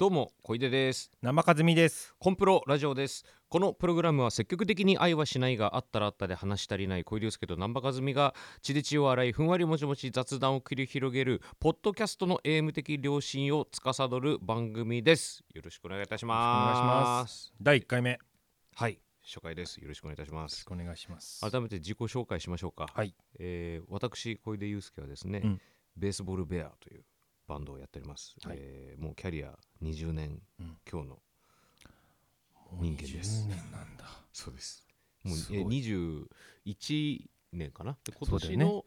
どうも小出です。生和美です。コンプロラジオです。このプログラムは積極的に愛はしないがあったらあったで話し足りない小出祐介と南波和美が血で血を洗いふんわりもちもち雑談を繰り広げるポッドキャストのエーム的良心を司る番組です。よろしくお願いいたしおます。願いします。第1回目。よはい初回です。よろしくお願いいたします。お願いします。改めて自己紹介しましょうか。はい。えー私小出祐介はですね、うん。ベースボールベアというバンドをやっております、はい。えーもうキャリア20年。うん。今日の人間です。20年なんだ。そうです。もうすごい。え21年かな？で今年の、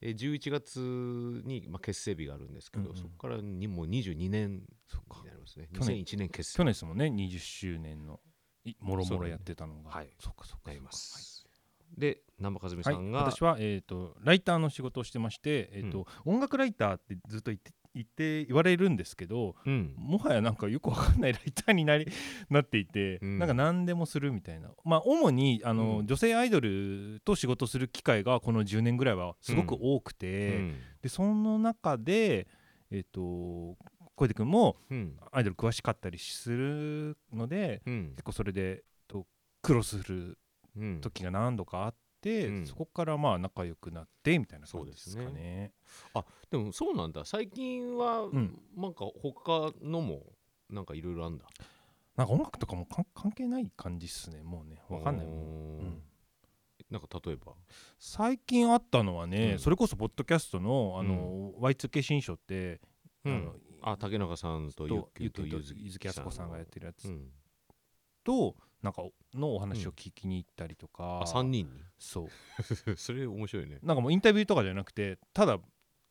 え11月に、まあ、結成日があるんですけど、うんうん。そこからにもう22年になりますね。去年。2001年結成。去年ですもんね。20周年のいもろもろやってたのが。はい。そっかそっかなります。で、南波和美はい、さんが、私は、えー、とライターの仕事をしてまして、えーと音楽ライターってずっと言って言って言われるんですけどうん、もはやなんかよくわかんないライターになりなっていて、うん。なんか何でもするみたいな。まあ主にあの、うん。女性アイドルと仕事する機会がこの10年ぐらいはすごく多くて、うん。でその中でえっ、と小出君もうん、アイドル詳しかったりするのでうん。結構それでとクロスするうん、時が何度かあって、うん。そこからまあ仲良くなってみたいな感じですかそうですね。でもそうなんだ。最近は、ん。なんか他のもなんかいろいろあんだ。なんか音楽とかもかん関係ない感じっすね。もうねわかんないもん、うん。なんか例えば、最近あったのはね、うん。それこそポッドキャストのあの、Y2K 新書って、うん。あのあ竹中さんとゆっときとゆずと柚木敦子さんがやってるやつうん、と、なんかのお話を聞きに行ったりとか、あ3人に？そう。それ面白いね。なんかもうインタビューとかじゃなくてただ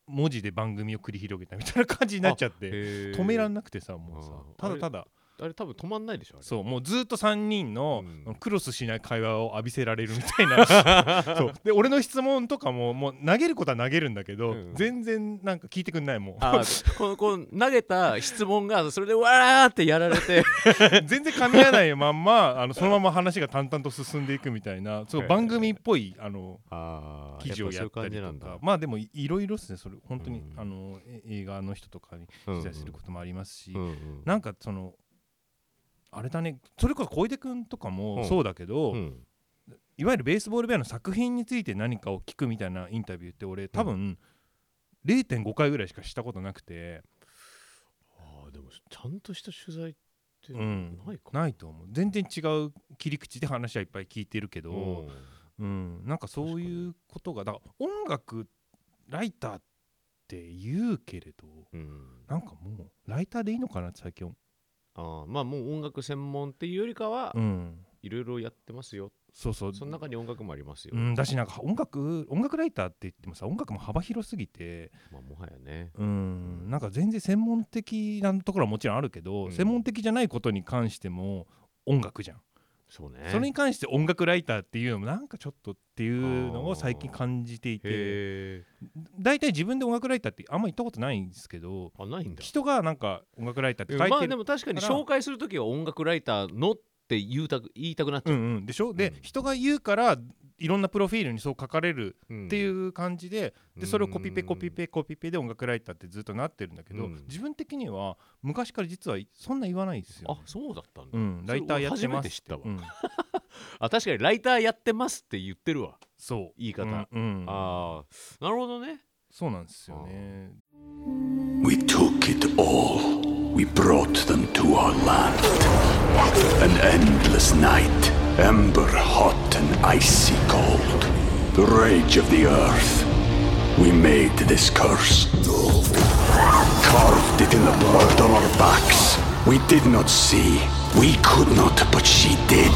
文字で番組を繰り広げたみたいな感じになっちゃって。止止めらんなくてさもうさ。ただただあれ多分止まんないでしょそうもうずっと3人の、うん。クロスしない会話を浴びせられるみたいな。そう。で俺の質問とかももう投げることは投げるんだけど、うん。全然なんか聞いてくんないもん。あ このこの投げた質問がそれでわーってやられて。全然噛み合わないまんまあのそのまま話が淡々と進んでいくみたいなそう番組っぽいあのあ記事をやったりとか。まあでもいいろいろですねそれ。本当に、うん。あのえ映画の人とかに取材することもありますし、うんうん。なんかそのあれだね。それこそ小出君とかうん。もそうだけど、うん。いわゆるベースボールベアの作品について何かを聞くみたいなインタビューって俺多分0.5回ぐらいしかしたことなくて、あーでもちゃんとした取材ってうん。ないか。ないと思う。全然違う切り口で話はいっぱい聞いてるけうど、ん。うん。なんかそういうことがだから音楽ライターって言うけれどうん。なんかもうライターでいいのかなって最近あーまあもう音楽専門っていうよりかはうん。いろいろやってますよ。そうそう。その中に音楽もありますよ。うん、だしなんか音楽音楽ライターって言ってもさ音楽も幅広すぎて。まあもはやね。うん。なんか全然専門的なところはもちろんあるけど、うん。専門的じゃないことに関しても音楽じゃん、そうね。それに関して音楽ライターっていうのもなんかちょっとっていうのを最近感じていて。へ大体自分で音楽ライターってあんま言ったことないんですけどーあないんだ。人がなんか音楽ライターって書いてる、まあでも確かに紹介するときは音楽ライターのって言うたく言いたくなっちゃう、うんうん、でしょ？で、うん。人が言うからいろんなプロフィールにそう書かれるうん。っていう感じででそれをコピペうんコピペコピペで音楽ライターってずっとなってるんだけど、うん。自分的には昔から実はそんな言わないですよ、あそうだったんだ、うん、ライターやってます初めて知ったわ。うん。あ確かにライターやってますって言ってるわ。そう。言い方、うんうん。ああなるほどね。そうなんですよね。we took it all. We brought them to our land. An endless night, ember hot and icy cold. The rage of the earth. We made this curse. Carved it in the blood on our backs. We did not see. We could not, but she did.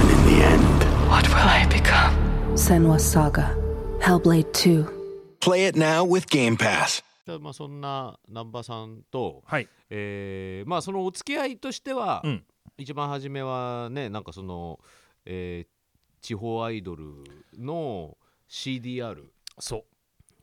And in the end, What will I become? Senwa Saga. Hellblade 2. Play it now with Game Pass. じゃあまあそんな南波さんと、はいえーまあそのお付き合いとしては、うん 一番初めはねなんかその、えー地方アイドルの CDR そ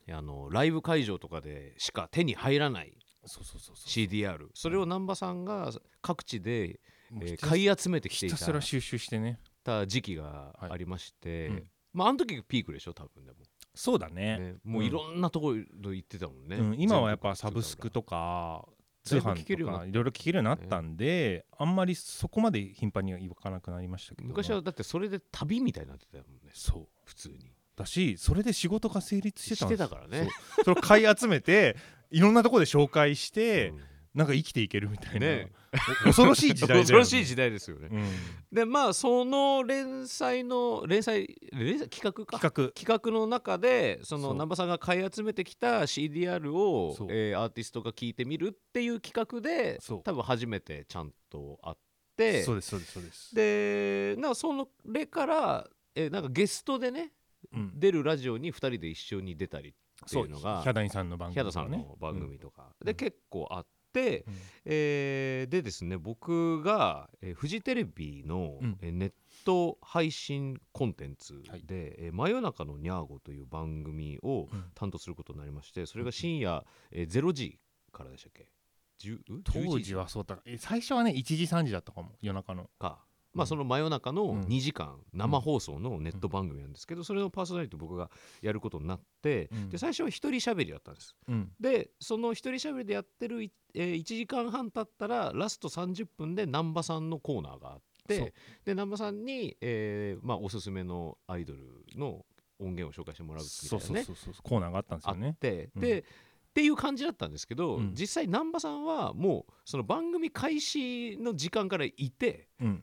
う。あのライブ会場とかでしか手に入らないそうそうそうそう CDR それを南波さんが各地で、えー買い集めてきていたひたすら収集してね。た時期がありまして、はいうん。まああの時がピークでしょ多分でも、そうだね。ね、もういろんなところ行ってたもんね、うん、今はやっぱサブスクとか通販とかいろいろ聞けるようになったんで、あんまりそこまで頻繁には行かなくなりましたけど。昔はだってそれで旅みたいになってたもんね。そう。普通に。だしそれで仕事が成立してたんですしてたからね。それを買い集めていろんなところで紹介して、うんなんか生きていけるみたいな、ね。お恐ろしい時代ね、恐ろしい時代ですよね、うん。でまあその連載の連載連載企画か？企画。企画の中でそのそう。南波さんが買い集めてきた CDR をえーアーティストが聴いてみるっていう企画で多分初めてちゃんと会って。そうですそうですそうです。でなんかそのれから、えーなんかゲストでねうん。出るラジオに2人で一緒に出たりってそいううのがヒャダインさんの番組ヒャダさんねの番組とか、うん。で結構あって、うん。えーでですね僕が、えーフジテレビの、うん。えーネット配信コンテンツではい「えー真夜中のニャーゴ」という番組をうん。担当することになりましてそれが深夜、えー0時からでしたっけ？10ん当11時？はそうだえ最初はね1時3時だったかも夜中の。か、まあ、うんその真夜中のうん。2時間生放送のネット番組なんですけどそれのパーソナリティ僕がやることになってうん。で最初は一人喋りだったんです。うん。でその一人喋りでやってるい、えー1時間半経ったらラスト30分で難波さんのコーナーがあってで難波さんに、えーまあ、おすすめのアイドルの音源を紹介してもらうみたそいうなね。そうそうそうコーナーがあったんですよね。て、うん。でっていう感じだったんですけど、うん。実際難波さんはもうその番組開始の時間からいてうん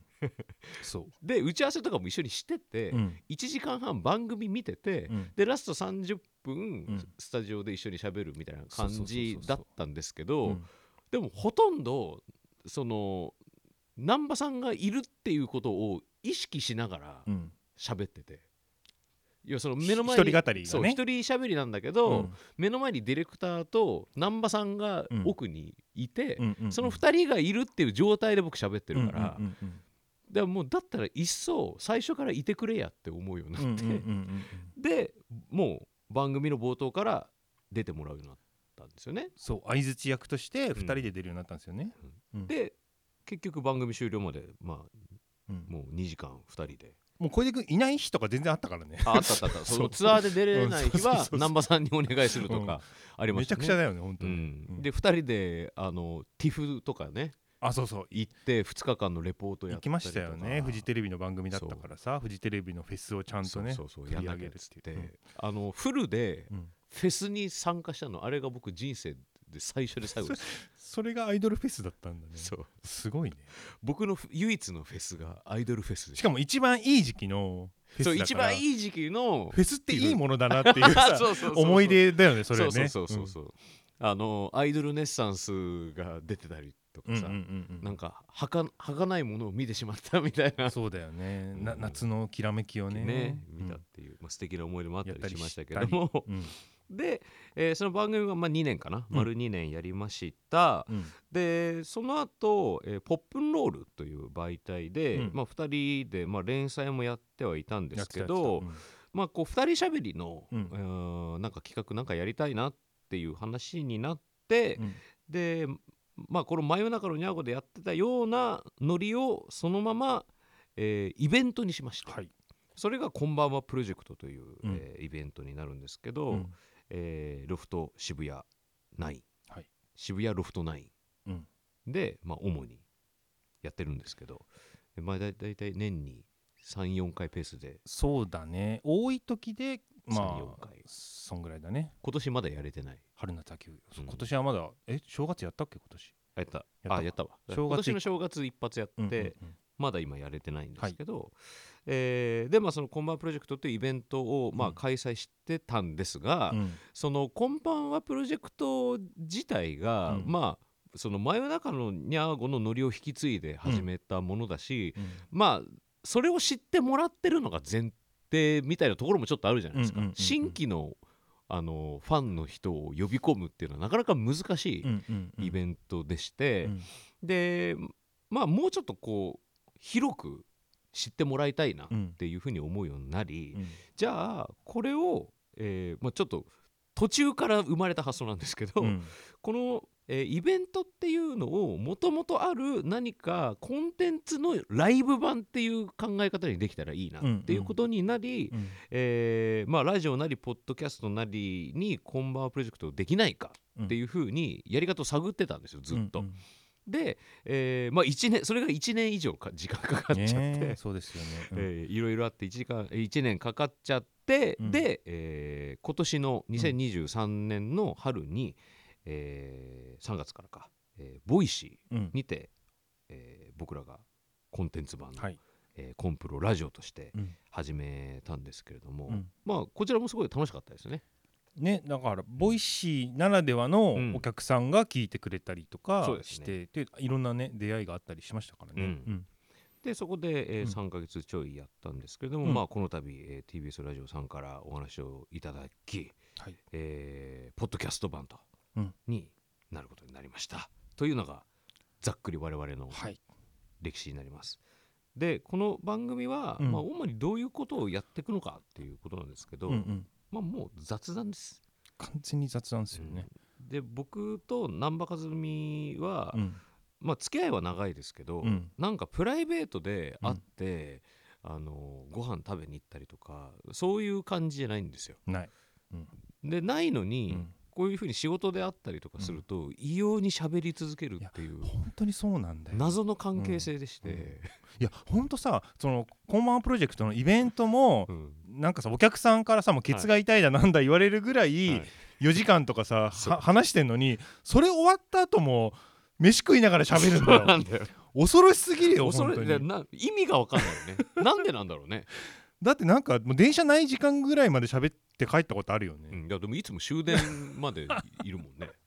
そで打ち合わせとかも一緒にしてて、ううん。1時間半番組見てて、うん。でラスト30分、ん。スタジオで一緒に喋るみたいな感じだったんですけど、うん。でもほとんどその難波さんがいるっていうことを意識しながらうん。喋ってて。いやその目の前に一人語りがね。一人喋りなんだけど、うん。目の前にディレクターと難波さんがうん。奥にいて、うんうんうん。その2人がいるっていう状態で僕喋ってるから、うんうんでもうだったら一層最初からいてくれやって思うようになって、でもう番組の冒頭から出てもらうようになったんですよね。そう相づち役として2人で出るようになったんですよね。うん。で結局番組終了までまあうん。もう2時間2人で。もう小出君いない日とか全然あったからね。ああったあったあった。そのツアーで出れない日は難波さんにお願いするとかありましたね。めちゃくちゃだよね本当うにで2人であのティフとかねあそうそう。行って2日間のレポートや行きったりとか。ましたよね。フジテレビの番組だったからさフジテレビのフェスをちゃんとねそうそうそう。やんなきゃっ上げるってて、いう。うん。あのフルでうん。フェスに参加したのあれが僕人生で最初で最後です。それがアイドルフェスだったんだね。そう。すごいね。僕のふ唯一のフェスがアイドルフェスでしかも一番いい時期のフェスそう一番いい時期のフェスっていいものだなっていうさ そうそうそうそう。思い出だよねそれね。そうそうそうそう、あのアイドルネッサンスが出てたりとかさ、うんうんなんかはか儚いものを見てしまったみたいな。そうだよね。なうん。夏のきらめきをね。ねうん。見たっていう、まあ、素敵な思い出もあったりりしましたけれども。うん。で、えーその番組がまあ2年かな、うん。丸2年やりました。うん。でその後、えーポップンロールという媒体で、うん。まあ、2人で、まあ、連載もやってはいたんですけやど、まあ、こう2人しゃべりの、うん。えーなんか企画なんかやりたいなっていう話になって、でまあこの真夜中のニャーゴでやってたようなノリをそのまま、えーイベントにしました、はい。それが「こんばんはプロジェクト」という、うん。えーイベントになるんですけど、うん。えーロフト渋谷9、はい。渋谷ロフト9うん。で、まあ、主にやってるんですけど、まあ、だだいたい年に34回ペースで。そうだね。多い時でまあ3-4回。そんぐらいだね。今年まだやれてない春夏秋冬うん。今年はまだえ正月やったっけ？今年。あやった。あやったわ。正月。今年の正月一発やって、うんうんうん。まだ今やれてないんですけど、えーでまあその「こんばんはプロジェクト」というイベントを、まあ、うん。開催してたんですが、うん。その「こんばんはプロジェクト」自体が、うん。まあその真夜中のニャーゴのノリを引き継いで始めたものだし、うん。まあそれを知ってもらってるのが前提みたいなところもちょっとあるじゃないですか、うんうんうんうん。新規のあのファンの人を呼び込むっていうのはなかなか難しうんうんうん。いイベントでして、うん。でまあもうちょっとこう広く知ってもらいたいなっうんていうふうに思うようになり、うん。じゃあこれを、えーまあ、ちょっと途中から生まれた発想なんですけど、うん。この、えーイベントっていうのをもともとある何かコンテンツのライブ版っていう考え方にできたらいいなっていうことになり、うん。えーまあ、ラジオなりポッドキャストなりにこんばんはプロジェクトできないかっていうふうにやり方を探ってたんですよずっと。うんうん。で、えーまあ、一年それが1年以上か時間かかっちゃって、そうですよね。うん。えーいろいろあって1時間1年かかっちゃって、うん。で、えー今年の2023年の春に、えー3月からか、えーボイシうん。ーにて、えー僕らがコンテンツ版の、はい。えーコンプロラジオとしてうん。始めたんですけれども、うん。まあこちらもすごい楽しかったですね。ね、だから Voicy ならではのうん。お客さんが聞いてくれたりとかそうですね。して、でいろんなね出会いがあったりしましたからね。うん。でそこで、えーうん。3ヶ月ちょいやったんですけれども、うん。まあ、この度、えー TBS ラジオさんからお話をいただき、はい。えーポッドキャスト版と、うんになることになりましたというのがざっくり我々のはい歴史になります。でこの番組は、うんまあ、主にどういうことをやっていくのかっていうことなんですけど、うんうんまあ、もう雑談です。完全に雑談ですよね。で僕と難波和美は、うんまあ付き合いは長いですけど、うんなんかプライベートで会って、あのご飯食べに行ったりとかそういう感じじゃないんですよ。ない。でないのに、うんこういうふうに仕事で会ったりとかすると、異様に喋り続けるっていう本当にそうなんだよ。謎の関係性でして、うん。いや本当さそのコンマンプロジェクトのイベントも、うん。なんかさお客さんからさもうケツが痛いだなんだ言われるぐらい、はい。4時間とかさ話してんのにそれ終わった後も飯食いながら喋るんだよ。恐ろしすぎるよ恐本当に。れな意味が分かんないよね。なんでなんだろうね、だってなんかもう電車ない時間ぐらいまで喋って帰ったことあるよね、うん、いやでもいつも終電までいるもんね。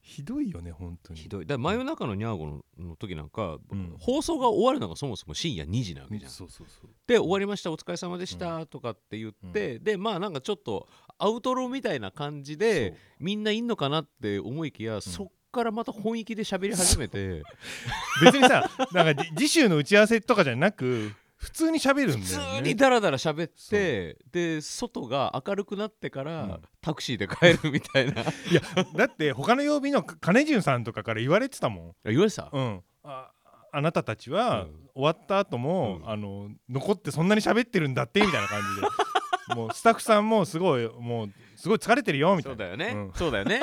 ひどいよね本当に。ひどい。だから真夜中のニャーゴのの時なんか、うん。放送が終わるのがそもそも深夜2時なわけじゃん、そうそうそう。で終わりましたお疲れ様でしたとかって言って、でまあなんかちょっとアウトロみたいな感じでみんないんのかなって思いきや、そっからまた本気で喋り始めて。別にさなんかじ次週の打ち合わせとかじゃなく普通に喋るん普だよね。通にダラダラ喋ってで外が明るくなってから、うん。タクシーで帰るみたいな。いやだって他の曜日の金潤さんとかから言われてたもん。言われてた、うん、ああなたたちはうん。終わった後も、うん。あの残ってそんなに喋ってるんだってみたいな感じで。もうスタッフさんもすごいもうすごい疲れてるよみたいうな。そだよね、うん。そうだよね。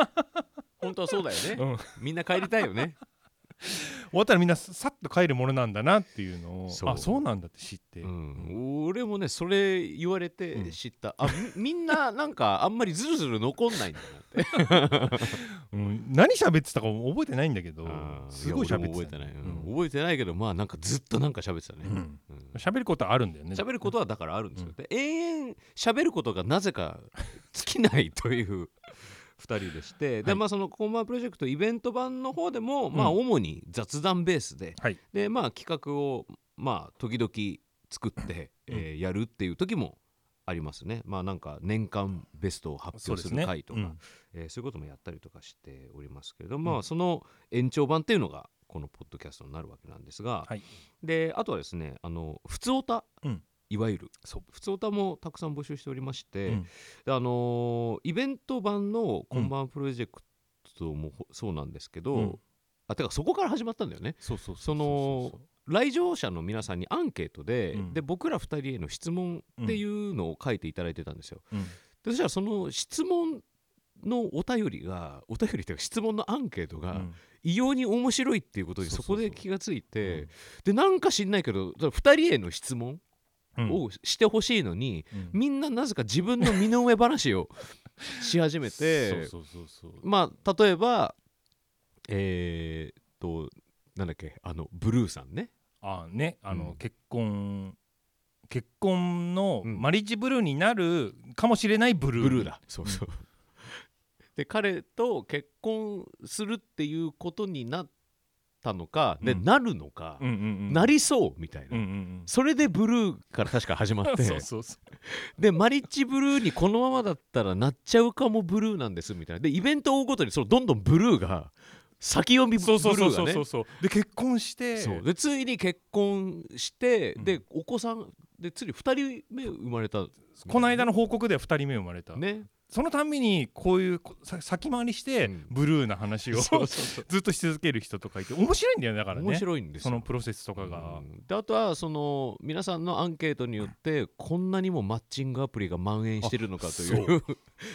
本当はそうだよね、うん。みんな帰りたいよね 終わったらみんなささっと帰るものなんだなっていうのをそう。あそうなんだって知って、うん、俺もねそれ言われてうん。知った、あみ みんななんかあんまりズルズル残んないんだなってうん。何喋ってたか覚えてないんだけどすごい喋って覚えてない、うん。うん。覚えてないけどまあなんかずっとなんか喋ってたね。うん。うん。喋ることはあるんだよね。喋ることはだからあるんですよ、で永遠喋ることがなぜか尽きないという2人でして、ではい。まあそのコンマンプロジェクトイベント版の方でも、まあうん主に雑談ベースで、はい。でまあ企画をまあ時々作って、えーやるっていう時もありますね。まあなんか年間ベストを発表する回とかそう,、うん。えーそういうこともやったりとかしておりますけれども、まあその延長版っていうのがこのポッドキャストになるわけなんですが、はい。であとはですねあの普通オタ、うんいわゆる。そう。普通オタもたくさん募集しておりまして、うん。であのーイベント版の「こんばんはプロジェクト」もほそうなんですけど、うん。あてかそこから始まったんだよね。そうそうその来場者の皆さんにアンケートで,、うん。で僕ら2人への質問っていうのを書いていただいてたんですよ。うん。でそしたらその質問のお便りがお便りというか質問のアンケートがうん。異様に面白いっていうことにそこで気がついて、うん。でなんか知んないけど2人への質問うんをしてほしいのに、うん。みんななぜか自分の身の上話を し始めてまあ例えばえーっとなんだっけあのブルーさんね。あねあの、うん。結婚結婚のうん。マリッジブルーになるかもしれないブルー。ブルーだ。そうそう、で彼と結婚するっていうことになったのかで、うん。なるのか、うんうんうん。なりそうみたいな、うんうんうん。それでブルーから確か始まって。でマリッジブルーにこのままだったらなっちゃうかもブルーなんですみたいな。でイベントを追うごとにそのどんどんブルーが先読みブルそうそうそうーがねそうそうそう。で結婚して。でついに結婚して、うん。でお子さんでついに2人目生まれた。この間の報告では2人目生まれた、ねそのたんびにこういう先回りしてうん。ブルーな話を、ずっとし続ける人とかいて面白いんだよねだからね。面白いんですよ。そのプロセスとかが、うん。であとはその皆さんのアンケートによってこんなにもマッチングアプリが蔓延してるのかという。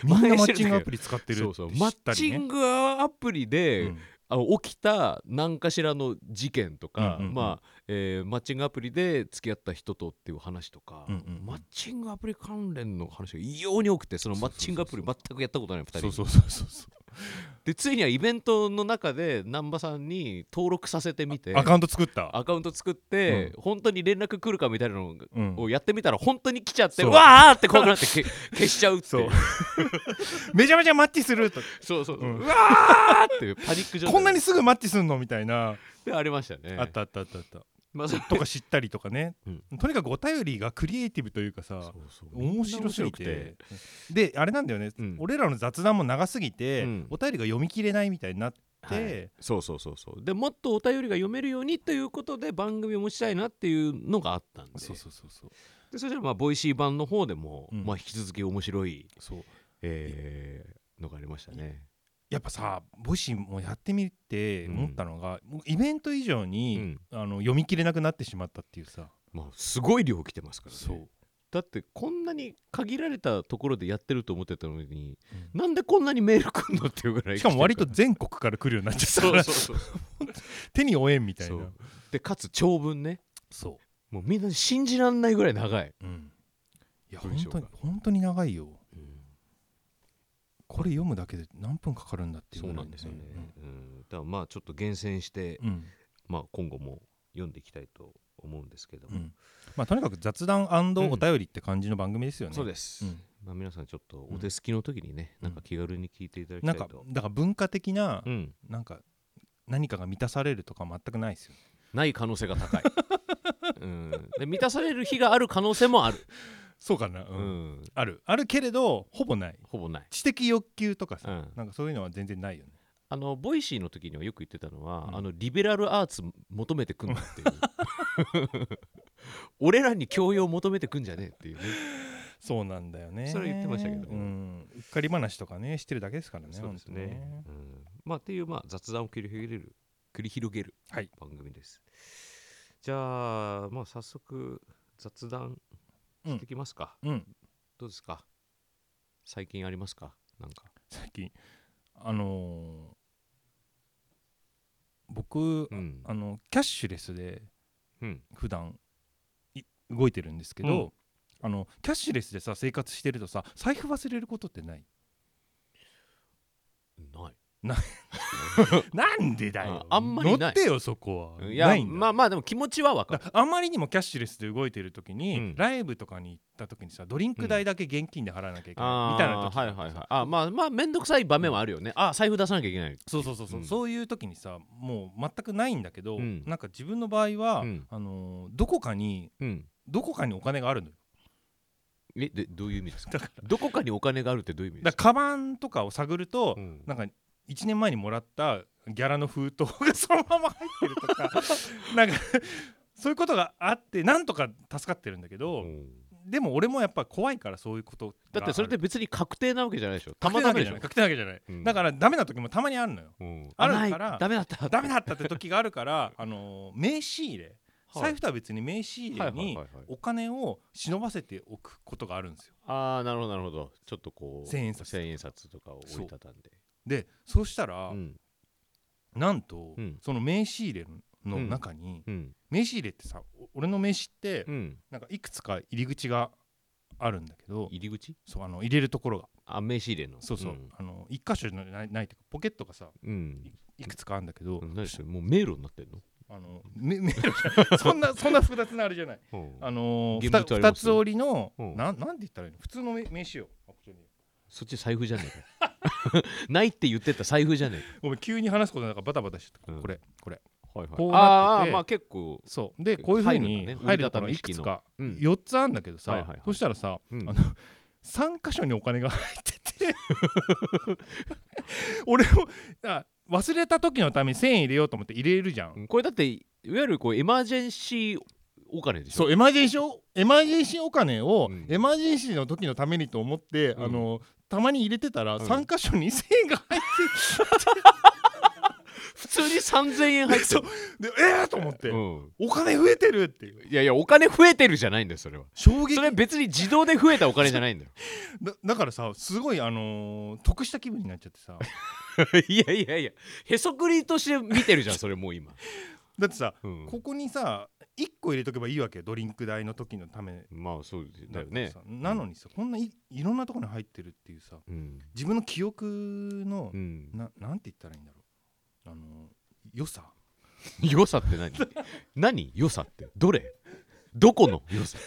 みんなマッチングアプリ使ってるってそうそう。知マッチングアプリで、うんあの起きた何かしらの事件とか、うんうんうん。まあえーマッチングアプリで付き合った人とっていう話とか、うんうんうん。マッチングアプリ関連の話が異様に多くてそのマッチングアプリ全くやったことない2人。そうそうそうそうそう でついにはイベントの中で難波さんに登録させてみて。アカウント作った？アカウント作って、本当に連絡来るかみたいなのうんをやってみたら本当に来ちゃってそう。わーって怖くなってけ 消しちゃうってそいう。う。めちゃめちゃマッチすると。そうそうそう、うん。うわーってパニック状態。こんなにすぐマッチすんの？みたいな、でありましたね。あったあったあったあったまあ、とか知ったりとかね、うん。とにかくお便りがクリエイティブというかさそうそう。面白すぎて。であれなんだよね、うん。俺らの雑談も長すぎて、うん。お便りが読み切れないみたいになって、はい。そうそうそうそう。でもっとお便りが読めるようにということで番組を持ちたいなっていうのがあったんで。そうそうそうそう。でそれじゃまあ Voicy 版の方でも、うん。まあ、引き続き面白い、そう。えーのがありましたね。やっぱさ Voicy もやってみてうん。思ったのが、もうイベント以上に、うん。あの読み切れなくなってしまったっていうさ。まあ、すごい量来てますからね。そう。だってこんなに限られたところでやってると思ってたのに、うなんでこんなにメール来んのっていうぐらいしかも割と全国から来るようになっちゃったるから。そうそうそう手に負えんみたいな。でかつ長文ね。そもうみんな信じらんないぐらい長い、う、うん、いや本当に本当に長いよこれ読むだけで何分かかるんだっていうそうないんですよね、うん。だからまあちょっと厳選して、うん。まあ、今後も読んでいきたいと思うんですけども、うん。まあ、とにかく雑談お便りって感じの番組ですよね。そうです、うん。まあ、皆さんちょっとお手すきの時にね、うんなんか気軽に聞いていただきなんかたいと、だから文化的な、うん、なんか何かが満たされるとか全くないですよね。ない可能性が高い、うん、で満たされる日がある可能性もある、そうかな、ううん。ん、ある。あるけれどほぼない。ほぼない。知的欲求とかさ、うん。なんかそういうのは全然ないよね。あの Voicy の時にはよく言ってたのは、うん。あのリベラルアーツ求めてくんなっていう。俺らに教養求めてくんじゃねえっていうね。そうなんだよね。それ言ってましたけどねうん、うっかり話とかねしてるだけですからね。そうです本ね。うん、まあっていうまあ雑談を繰り広げる繰り広げるはい。番組です。じゃあまあ早速雑談していきますか？うん、どうですか？最近ありますか？なんか。最近あのー僕、うん。あのキャッシュレスでうん。普段い動いてるんですけど、うんあのキャッシュレスでさ生活してるとさ財布忘れることってない？ない。なんでだよ。ああんまりない。乗ってよそこは。いやないんだ。まあまあでも気持ちはわかる。だあまりにもキャッシュレスで動いてる時に、うん。ライブとかに行った時にさドリンク代だけ現金で払わなきゃいけない、あみたいな時。はいはいはい。あまあまあ面倒くさい場面はあるよね。あ財布出さなきゃいけない。そうそうそうそう、うん。そういう時にさもう全くないんだけど、うん。なんか自分の場合は、うん。あのーどこかにうん。どこかにお金があるのよ。えでどういう意味ですか？どこかにお金があるってどういう意味ですか？だからカバンとかを探ると、うん。なんか1年前にもらったギャラの封筒がそのまま入ってるとか なんかそういうことがあってなんとか助かってるんだけど、うん。でも俺もやっぱ怖いからそういうことだってそれってで別に確定なわけじゃないでしょ？たまたまたまでしょ？確定なわけじゃない、うん。だからダメな時もたまにあるのよ。うん。あるない。からダメだった。ダメだったって時があるから あの名刺入れ。はい。財布とは別に名刺入れにお金を忍ばせておくことがあるんですよ。ああなるほどなるほど。ちょっとこう千円札千円札とかを折りたたんででそうしたら、うん。なんと、うん。その名刺入れのうん。中に、うん。名刺入れってさお俺の名刺って、うん。なんかいくつか入り口があるんだけど入り口？そうあの入れるところが。あ名刺入れの？そうそう、ん。あの一箇所じゃないないっていうかポケットがさうん。いくつかあるんだけど、うん。何それ？もう迷路になってんの？あのめ めそんなそんな複雑なあれじゃない。うん。あのー、現ふた二物あります？つ折りの、うん。なんなんて言ったらいいの？普通の名名刺よそっち財布じゃねえか ないって言ってた財布じゃねごめん急に話すことなんかバタバタしてた、うん。これこれ。はいはい。こうなってて。あーまあ結構そう。でこういうふうに入るんだね入るところ折りたのいくつかうん。4つあるんだけどさ、はいはいはい。そしたらさ、うん。あの3箇所にお金が入ってて。俺もあ忘れた時のために1000円入れようと思って入れるじゃん、うん。これだっていわゆるこうエマージェンシーお金でしょ？そうエマージェンシーおエマージェンシーお金を、うん。エマージェンシーの時のためにと思って、うん。あのたまに入れてたら、ん。3箇所に1000円が入って 普通に3000円入ってそう。るでえー、と思って、うん。お金増えてるって。いういやいやお金増えてるじゃないんだよそれは。衝撃。それ別に自動で増えたお金じゃないんだよ。だだからさすごいあのー得した気分になっちゃってさ。いやいやいやへそくりとして見てるじゃんそれもう今、だってさ、うん。ここにさ1個入れとけばいいわけよドリンク代の時のため。まあそうだよね。さなのにさこんないいろんなところに入ってるっていうさうん、自分の記憶のう、ん、ななんて言ったらいいんだろう。あの良さ。良さって何？何？良さって？どれ？どこの？良さ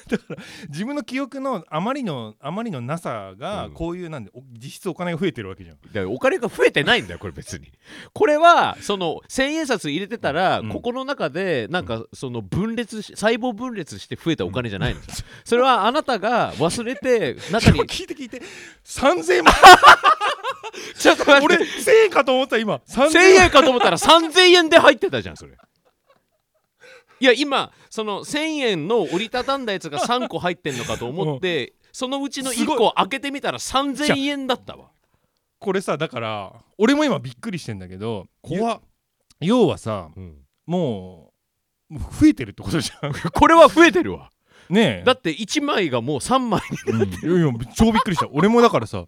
自分の記憶のあまりのあまりのなさがうん。こういうなんでお実質お金が増えてるわけじゃん。だからお金が増えてないんだよこれ別に。これはその千円札入れてたら、うん。ここの中でなんかその分裂し細胞分裂して増えたお金じゃないんですよそれはあなたが忘れて中に聞いて聞いて。3000円もちょっと待俺って。1000円かと思った今。3000 1000円。かと思ったら3000円で入ってたじゃんそれいや今その1000円の折りたたんだやつが3個入ってんのかと思って そのうちの1すごい。個開けてみたら3000円だったわ。これさだから俺も今びっくりしてんだけど怖っ。要はさうん。もう増えてるってことじゃん。これは増えてるわ。ねえ。だって1枚がもう3枚。にうん、いやいや超びっくりした。俺もだからさ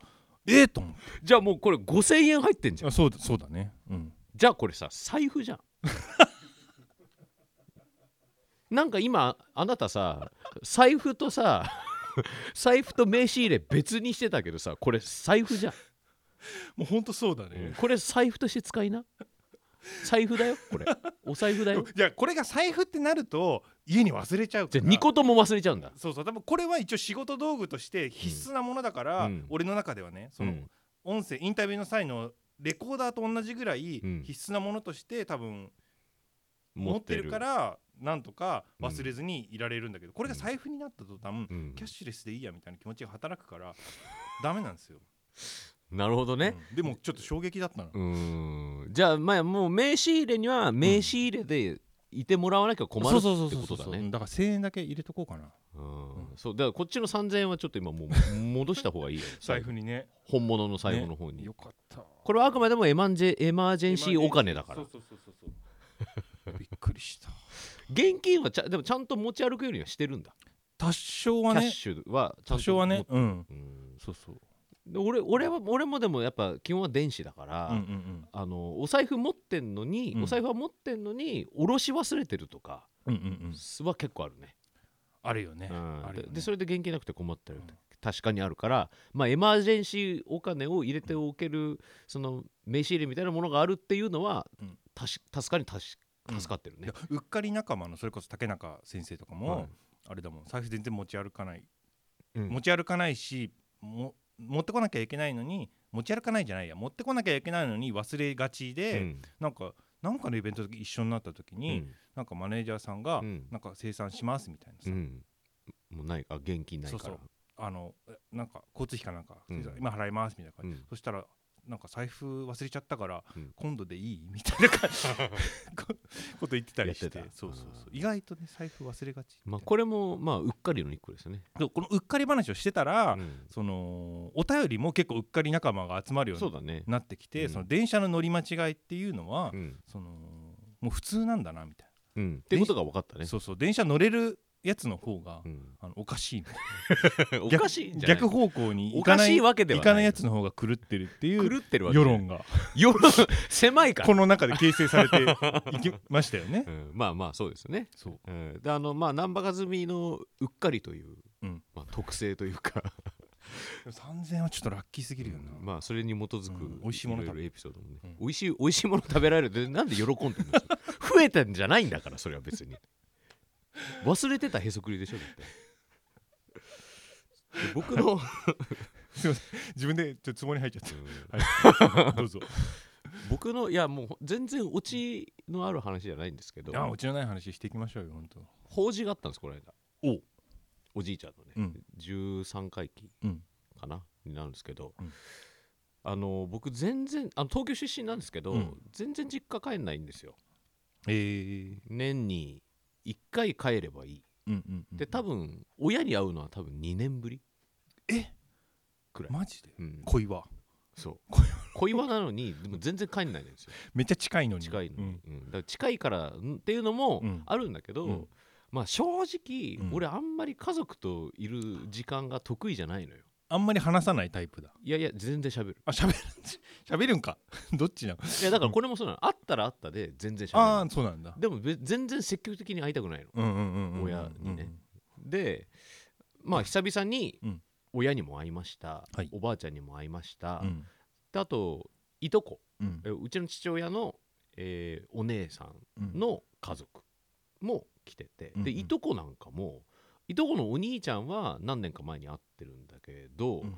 ええと思って。じゃあもうこれ5000円入ってんじゃん。あそうだそうだね。うん。じゃあこれさ財布じゃんなんか今あなたさ財布とさ財布と名刺入れ別にしてたけどさこれ財布じゃん。もうほんとそうだね、これ財布として使いな。財布だよこれ。お財布だよ。いやこれが財布ってなると家に忘れちゃうじゃあ2個とも忘れちゃうんだ。そうそう。多分これは一応仕事道具として必須なものだから、うん。俺の中ではねその、うん。音声インタビューの際のレコーダーと同じぐらいうん。必須なものとして多分持ってるからなんとか忘れずにいられるんだけど、これが財布になった途端、うん。キャッシュレスでいいやみたいな気持ちが働くから ダメなんですよ、なるほどね。うん。でもちょっと衝撃だったな、うーん。じゃあまあもう名刺入れには名刺入れでいてもらわなきゃ困るってことだね。だから1000円だけ入れとこうかな。うん。そう。だからこっちの3000円はちょっと今もう 戻した方がいいよ。財布にね。本物の財布の方に、よかった。これはあくまでもエマンジェエマージェンシー。お金だから。そうそうそうそうそう。びっくりした現金はちゃでもちゃんと持ち歩くようにはしてるんだ、多少はね。キャッシュはちゃんと多少はね。うん。うん。そうそう。で俺俺は俺もでもやっぱ基本は電子だから、うんうんうん。あのお財布持ってんのに、うん。お財布は持ってんのに下ろし忘れてるとかうんうんうん。は結構あるね。あるよね。うん。あるよね。ででそれで現金なくて困ってる、うん確かにあるから、まあ、エマージェンシーお金を入れておけるその名刺入れみたいなものがあるっていうのは、うん。たし助かりたしうん助かってるね。いや、うっかり仲間のそれこそ竹中先生とかも、はい。あれだもん。財布全然持ち歩かない、うん。持ち歩かないしも持ってこなきゃいけないのに持ち歩かないじゃないや。持ってこなきゃいけないのに忘れがちで、うん。なんかなんかのイベントの時一緒になった時に、うん。なんかマネージャーさんが、うん。なんか生産しますみたいなさ、うん。もうないあ現金ないから。そうそう。あのえなんか交通費かなんか、うん。今払いますみたいな感じ、うん。そしたらなんか財布忘れちゃったから、うん。今度でいい？みたいな感じ。こ こと言ってたりして。そうそうそう。意外とね財布忘れがち。まあ、これもまあうっかりの一個ですよね、でこのうっかり話をしてたら、うん。そのお便りも結構うっかり仲間が集まるようになってきて、うん。その電車の乗り間違いっていうのは、うん。そのもう普通なんだなみたいうん、っていうことが分かったな、ね。そうそう。電車乗れるやつの方が、うん。あのおかしいみたいおなかしい逆方向に行おかかないしいわけでは行かないないやつの方が狂ってるっていう狂ってるわけ世論が。世論？狭いから。この中で形成されて いきましたよね。う。ん、まあまあそうですね、そう。うん、であのまあ難波和美のうっかりという、うん。まあ、特性というか。3000円はちょっとラッキーすぎるよな。まあそれに基づく、うん。美味しいもの食べエピソードもね、うん。美味しい美味しいもの食べられるってなんで喜んでんの？増えてんじゃないんだからそれは別に忘れてたへそくりでしょだって。で 僕の、すいません。自分でちょっとツボに入っちゃっうん。た。はい、どうぞ。僕のいやもう全然オチのある話じゃないんですけど。あうちのない話していきましょうよ本当法事があったんですこの間。お。おじいちゃんのね、うん。13回忌うん。かなになるんですけど、うん。あの僕全然あの東京出身なんですけど、うん。全然実家帰んないんですよ。えー、年に1回帰ればいい。うんうんうんで多分親に会うのは多分2年ぶり。え？くらい、マジで？うん、恋は？そう。恋話なのにでも全然帰んないんですよ。めっちゃ近いのに。近いのに、うんうん。だから近いからんっていうのもうん。あるんだけど、うん。まあ正直、うん。俺あんまり家族といる時間が得意じゃないのよあんまり話さないタイプだ。いやいや全然喋る。あ喋る 喋るんか。どっちなの？いやだからこれもそうなの、会ったら会ったで全然喋る。ああそうなんだ。でもべ全然積極的に会いたくないの。うんうんうんうん親にね。でまあ久々にうん。親にも会いました、はい。おばあちゃんにも会いました、うん。であといとこ。うん。えうちの父親の、えーお姉さうん。んの家族も来てて、うんうん。でいとこなんかもいとこのお兄ちゃんは何年か前に会ってるんだけど、うん。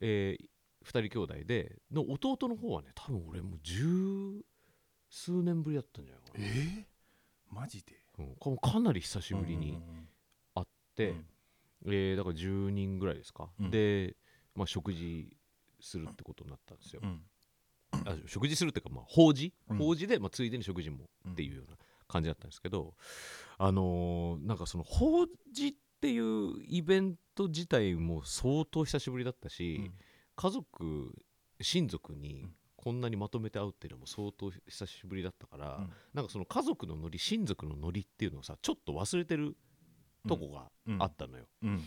えー二人兄弟での弟の方はね多分俺もう十数年ぶりだったんじゃないかえな、ー、マジで？うん。かかなり久しぶりに会って、うん。えーだから10人ぐらいですか、うん。で、まあ、食事するってことになったんですよ、うん。あ食事するっていうか、まあ、法事、うん。法事で、まあ、ついでに食事もうん。っていうような感じだったんですけど、あのーなんかその法事っていうイベント自体も相当久しぶりだったし、うん。家族親族にうん。こんなにまとめて会うっていうのも相当久しぶりだったから、うん。なんかその家族のノリ親族のノリっていうのをさちょっと忘れてるとこがあったのよ。うん。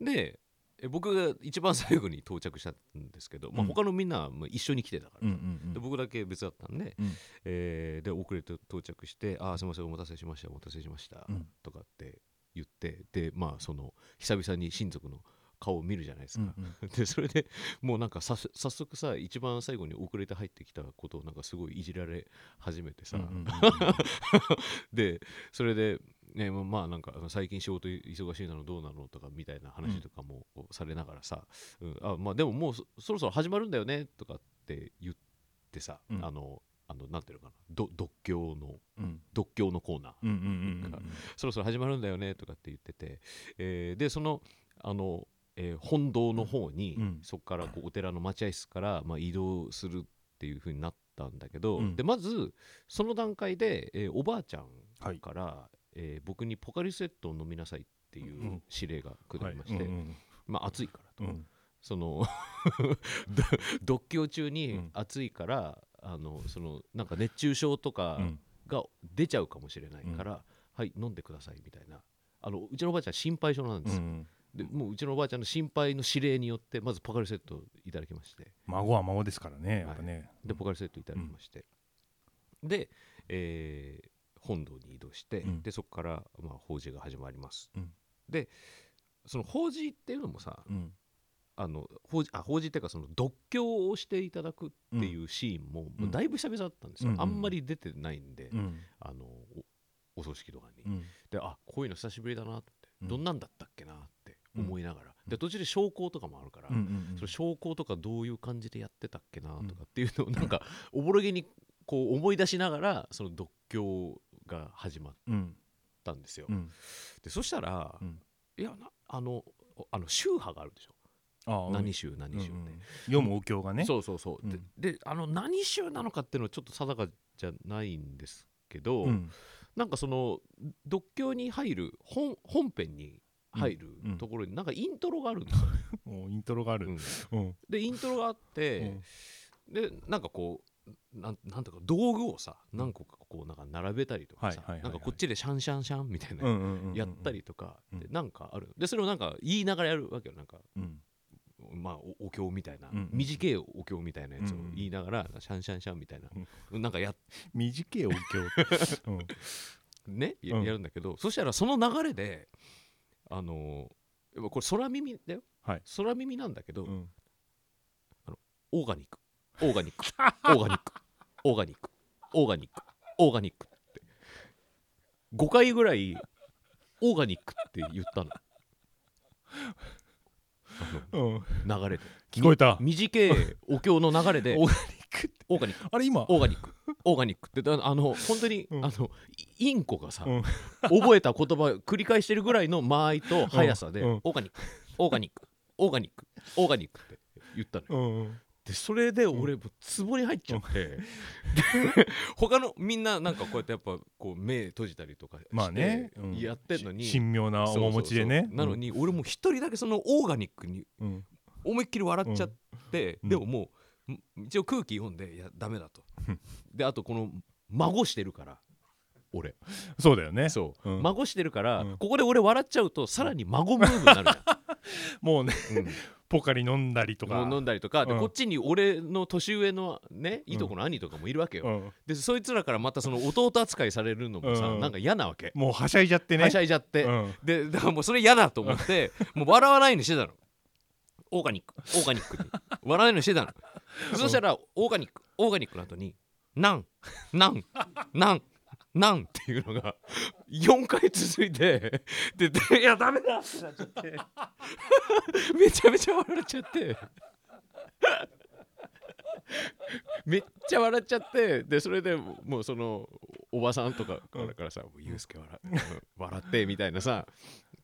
でえ僕が一番最後に到着したんですけど、まあ、うん。他のみんなはまあ一緒に来てたからで僕だけ別だったんで,、うん。えーで遅れて到着して「あーすいませんお待たせしましたお待たせしました」うん。とかって言ってでまあその久々に親族の顔を見るじゃないですか、でそれでもうなんかさ早速さ一番最後に遅れて入ってきたことをなんかすごいいじられ始めてさ、うんうんうん でそれで、ね、まあまあなんか最近仕事忙しいなのどうなのとかみたいな話とかもされながらさ、うんあまあ、でももうそそろそろ始まるんだよねとかって言ってさ、うん。あのあのなんていうのかな。ど独協のうん。独協のコーナー。そろそろ始まるんだよねとかって言ってて、えーでそのあの、えー本堂の方に、うん。そこからこうお寺の待合室から、まあ、移動するっていう風になったんだけど、うん。でまずその段階で、えーおばあちゃんはい。から、えー僕にポカリスエットを飲みなさいっていううん指令が下りまして、あ暑いからと、うん。その ど独協中うにん。暑いから、あのそのなんか熱中症とか、うん。が出ちゃうかもしれないから、はい飲んでくださいみたいな。あのうちのおばあちゃん心配性なんですよ、うん。でもううちのおばあちゃんの心配の指令によってまずポカリセットをいただきまして。孫は孫ですからねやっぱね。でポカリセットいただきまして、で、えー本堂に移動して、うん。でそこから、まあ、法事が始まります、うん。でその法事っていうのもさうんあの法事あ法事っていうかその独協をしていただくっていうシーンも,、もうだいぶ久々だったんですよ、うんあんまり出てないんで、うん。あのおお葬式とかに、うん。であこういうの久しぶりだなって、うん。どんなんだったっけなって思いながら、で途中で昇降とかもあるから、うんうんその昇降とかどういう感じでやってたっけなとかっていうのをなんかおぼろげにこう思い出しながらその独協が始まっうんたんですよ。うん。でそしたら、うん。いやなあのあの宗派があるでしょああ何宗何宗って、うんうん。読むお経がね。そうそうそう、うん。でであの何宗なのかっていうのはちょっと定かじゃないんですけど、うん。なんかその独協に入る本本編に入るところになんかイントロがあるんですよ、もうイントロがある。うん。うん。でイントロがあって、でなんかこうなんなんとか道具をさ何個かこうなんか並べたりとかさはいはいなんかこっちでシャンシャンシャンみたいな、やったりとかうん。でなんかある。でそれをなんか言いながらやるわけよなんか。うんまあおお経みたいな、うんうん短いお経みたいなやつをうんうん。言いながら、シャンシャンシャンみたいな、なんかやっ短いお経。うん。ねやるんだけど、そしたらその流れであのこれ空耳だよ、はい。空耳なんだけど、うん。オーガニック。オーガニック。オーガニック。オーガニック。オーガニック。オーガニックって。5回ぐらいオーガニックって言ったのあうんの流れで聞こえた。み短いお経の流れで。オーガニックって。オーガニック。あれ今？オーガニック。オーガニックって。だあの本当に、うん。あのイインコがさ、うん。覚えた言葉繰り返してるぐらいの間合いと速さで、オーガニック。オーガニック。オーガニック。オーガニックって言ったのよでそれで俺もうツボに入っちゃって、で 他のみんななんかこうやってやっぱこう目閉じたりとかしてまあね、うん。やってんのに、し神妙な面持ちでね。なのに俺もう一人だけそのオーガニックにうん。うん思いっきり笑っちゃって、うん。でももうん一応空気読んでいやダメだと。うん。であとこの孫してるから俺。そうだよね。そう、うん。孫してるから、うん。ここで俺笑っちゃうとさらに孫ムーブになる もうねポカリ飲んだりとか。うん、飲んだりとか、でうん。こっちに俺の年上のねいとこの兄とかもいるわけよ、うん。でそいつらからまたその弟扱いされるのもさ、うん。なんか嫌なわけ、もうはしゃいじゃってね。はしゃいじゃって、うん。でだからもうそれ嫌だと思って もう笑わないようにしてたの。オーガニック。オーガニックに。笑わないようにしてたの。そしたらオーガニック。オーガニックの後に「なん。なん。なんなん」っていうのが4回続いてでいやダメだ！ってなっちゃって。めちゃめちゃ笑っちゃって。めっちゃ笑っちゃって。でそれでもうそのおばさんとかからさ「ユうスケ笑って」みたいなさ。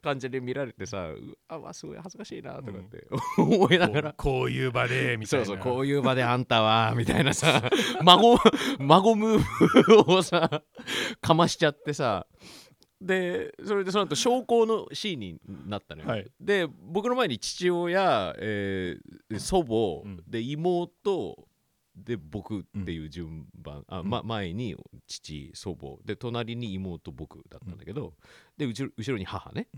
感じで見られてさうあわすごい恥ずかしいなとかって思いながら。こういう場でみたいな。そうそうこういう場であんたはみたいなさ 孫孫ムーブをさ かましちゃってさでそれでその後昇降のシーンになったのよ、はい。で僕の前に父親、えー祖母、うん。で妹で僕っていう順番、あま、前に父祖母で隣に妹僕だったんだけど、で後ろ後ろに母ね、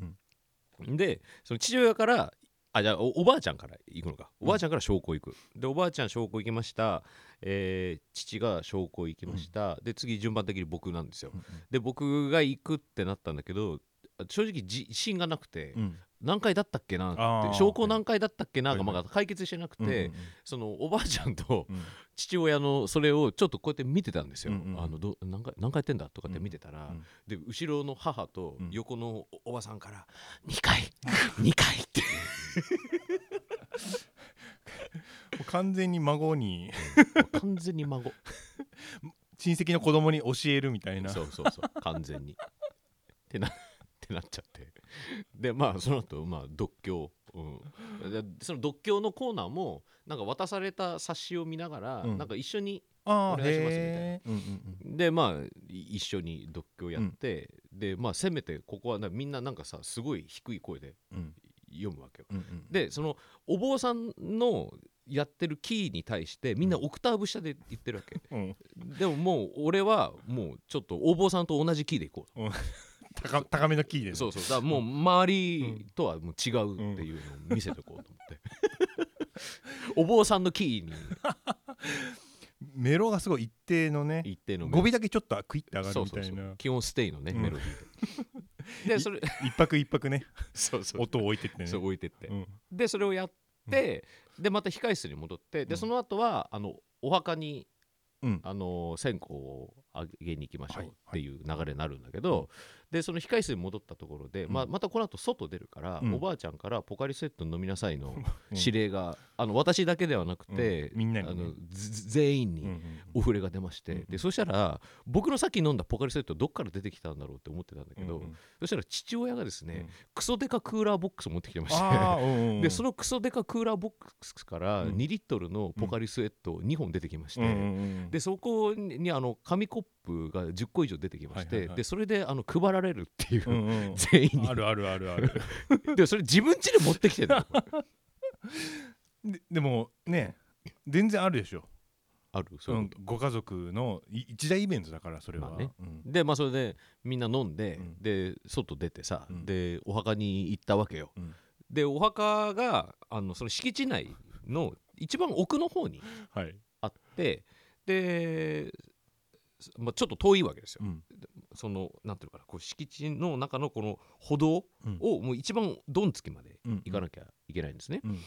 でその父親からあじゃあおおばあちゃんから行くのか。おばあちゃんから証拠行く、でおばあちゃん証拠行きました、えー父が証拠行きました、で次順番的に僕なんですよ、で僕が行くってなったんだけど正直自信がなくて、うん何回だったっけなって証拠何回だったっけながまだ解決してなくて、そのおばあちゃんとうん。父親のそれをちょっとこうやって見てたんですよ。あのど何回何回やってんだとかって見てたら、うん。で後ろの母とうん。横のおおばさんから「2回2回」って。完全に孫に。完全に孫。親戚の子供に教えるみたいな。そうそうそう。完全に。ってなってなっちゃってでまあその後まあ独協、うん、でその独協のコーナーもなんか渡された冊子を見ながら、うん。なんか一緒にお願いしますみたいな。うんうんうん。でまあい一緒に独協やって、でまあせめてここはなみんななんかさすごい低い声でうん。読むわけよ。うんうんでそのお坊さんのやってるキーに対してみんなオクターブ下で言ってるわけ。うん。でももう俺はもうちょっとお坊さんと同じキーでいこう高高めのキーでね。そうそう。だからもう周りとはもう違うっていうのを見せてこうと思って、お坊さんのキーに。メロがすごい一定のね一定の語尾だけちょっとクイッて上がるみたいな。基本ステイのね、うん。メロディーで。でそれ一泊一泊ね。そうそう。音を置いてってね。そう置いてって、うん。でそれをやって、でまた控室に戻ってでうん。その後はあのお墓にうん。あの線香をあげに行きましょうはいっていう流れになるんだけど、でその控室に戻ったところで、まあ、うん。またこの後外出るから、うん。おばあちゃんからポカリセット飲みなさいのうん。指令が、あの私だけではなくて、うん。みんなにね。あのず全員にうんうんお触れが出まして、うんでそしたら僕のさっき飲んだポカリセットどっから出てきたんだろうって思ってたんだけど、うんうん。そしたら父親がですね、うん。クソデカクーラーボックスを持ってきてまして。でそのクソデカクーラーボックスからうん。2リットルのポカリスエット2本出てきまして、うんうんうんでそこにあの紙コップが10個以上出てきまして、はいはいはい。でそれであの配られるっていう、うんうん。全員に。あるあるあるある。でそれ自分家で持ってきてるの。ででもね全然あるでしょ。あるそういうご家族のい一大イベントだからそれは、まあね。うん。とでまあそれでみんな飲んで、うん。で外出てさ、うん。でお墓に行ったわけよ、うん。でお墓があのその敷地内の一番奥の方にはい、あってで、まあ、ちょっと遠いわけですよ。うん。そのなんていうのかなこう敷地の中のこの歩道うん。をもう一番どんつきまでうん行かなきゃいけないんですね。うん。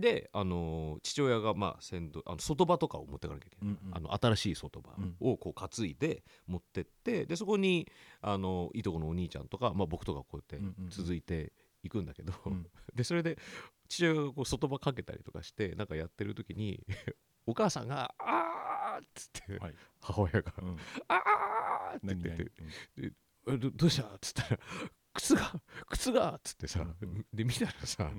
で、あのー父親がまあ先導あの外場とかを持っていかなきゃいけない、うんうん。あの新しい外場をこう担いで持ってってでそこにあのいとこのお兄ちゃんとか、まあ、僕とかこうやってうんうんうん。続いていくんだけど、うん。でそれで父親がこう外場かけたりとかしてなんかやってる時にお母さんが「あーっつって、はい。母親がうん「あー!」って言何って々て「えどどうした?」っつったら「靴が靴が」っつってさ、で見たらさ、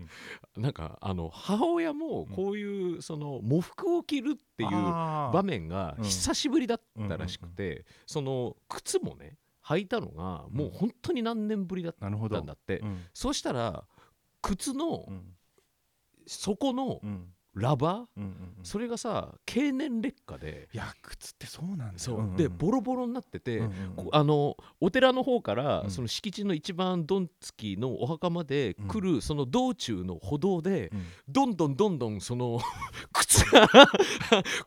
なんかあの母親もこういうその喪服を着るっていう場面がうん。久しぶりだったらしくて、その靴もね履いたのがもう本当に何年ぶりだっなるほどたんだって、うん。そうしたら靴のうん。底のうんラバー、うんうんうん。それがさ経年劣化で。いや靴ってそうなんだよ。そう、んんでボロボロになってて、うんうんあのお寺の方から、うん。その敷地の一番どんつきのお墓まで来る、その道中の歩道で、うん。どんどんどんどんその靴が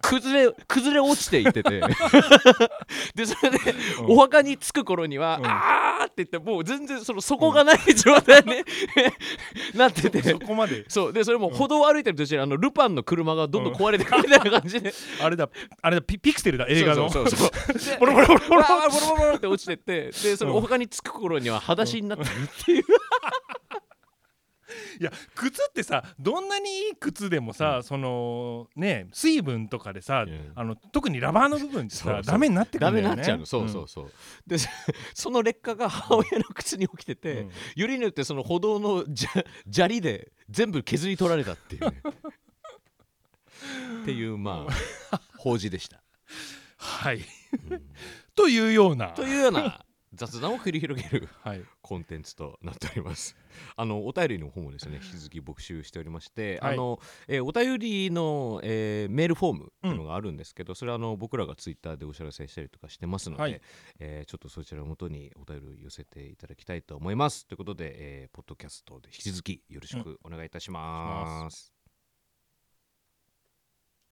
崩れ崩れ落ちていってて。でそれで、うん。お墓に着く頃には、うん。あーって言ってもう全然その底がない状態に、なってて。そこまで。そう。でそれも歩道を歩いてる途中にあのルパンの車がどんどん壊れてくるみたいな感じで、あれだ。あれだ。ピピクセルだ。映画の。そうそう。そう。ボロボロボロボロ。ボロボロって落ちてって。でそれうん。お墓に着く頃には裸足になってるっていう、いや靴ってさどんなにいい靴でもさ、そのね水分とかでさ、うんあの特にラバーの部分ってさそうそう。ダメになってくダるんだよね。メになっちゃうの。そうそうそう、で その劣化が母親の靴に起きてて、うん。よりによってその歩道のじゃ砂利で全部削り取られたっていうねっていうまあ法事でした、はい。うん。というような。というような 雑談を繰り広げるはい。コンテンツとなっております。あのお便りの方もですね引き続き募集しておりまして、はい。あのえーお便りの、えーメールフォームっていうのがあるんですけど、それはあの僕らがツイッターでお知らせしたりとかしてますので、はい。えーちょっとそちらをもとにお便りを寄せていただきたいと思います。ということで、えーポッドキャストで引き続きよろしくお願いいたします。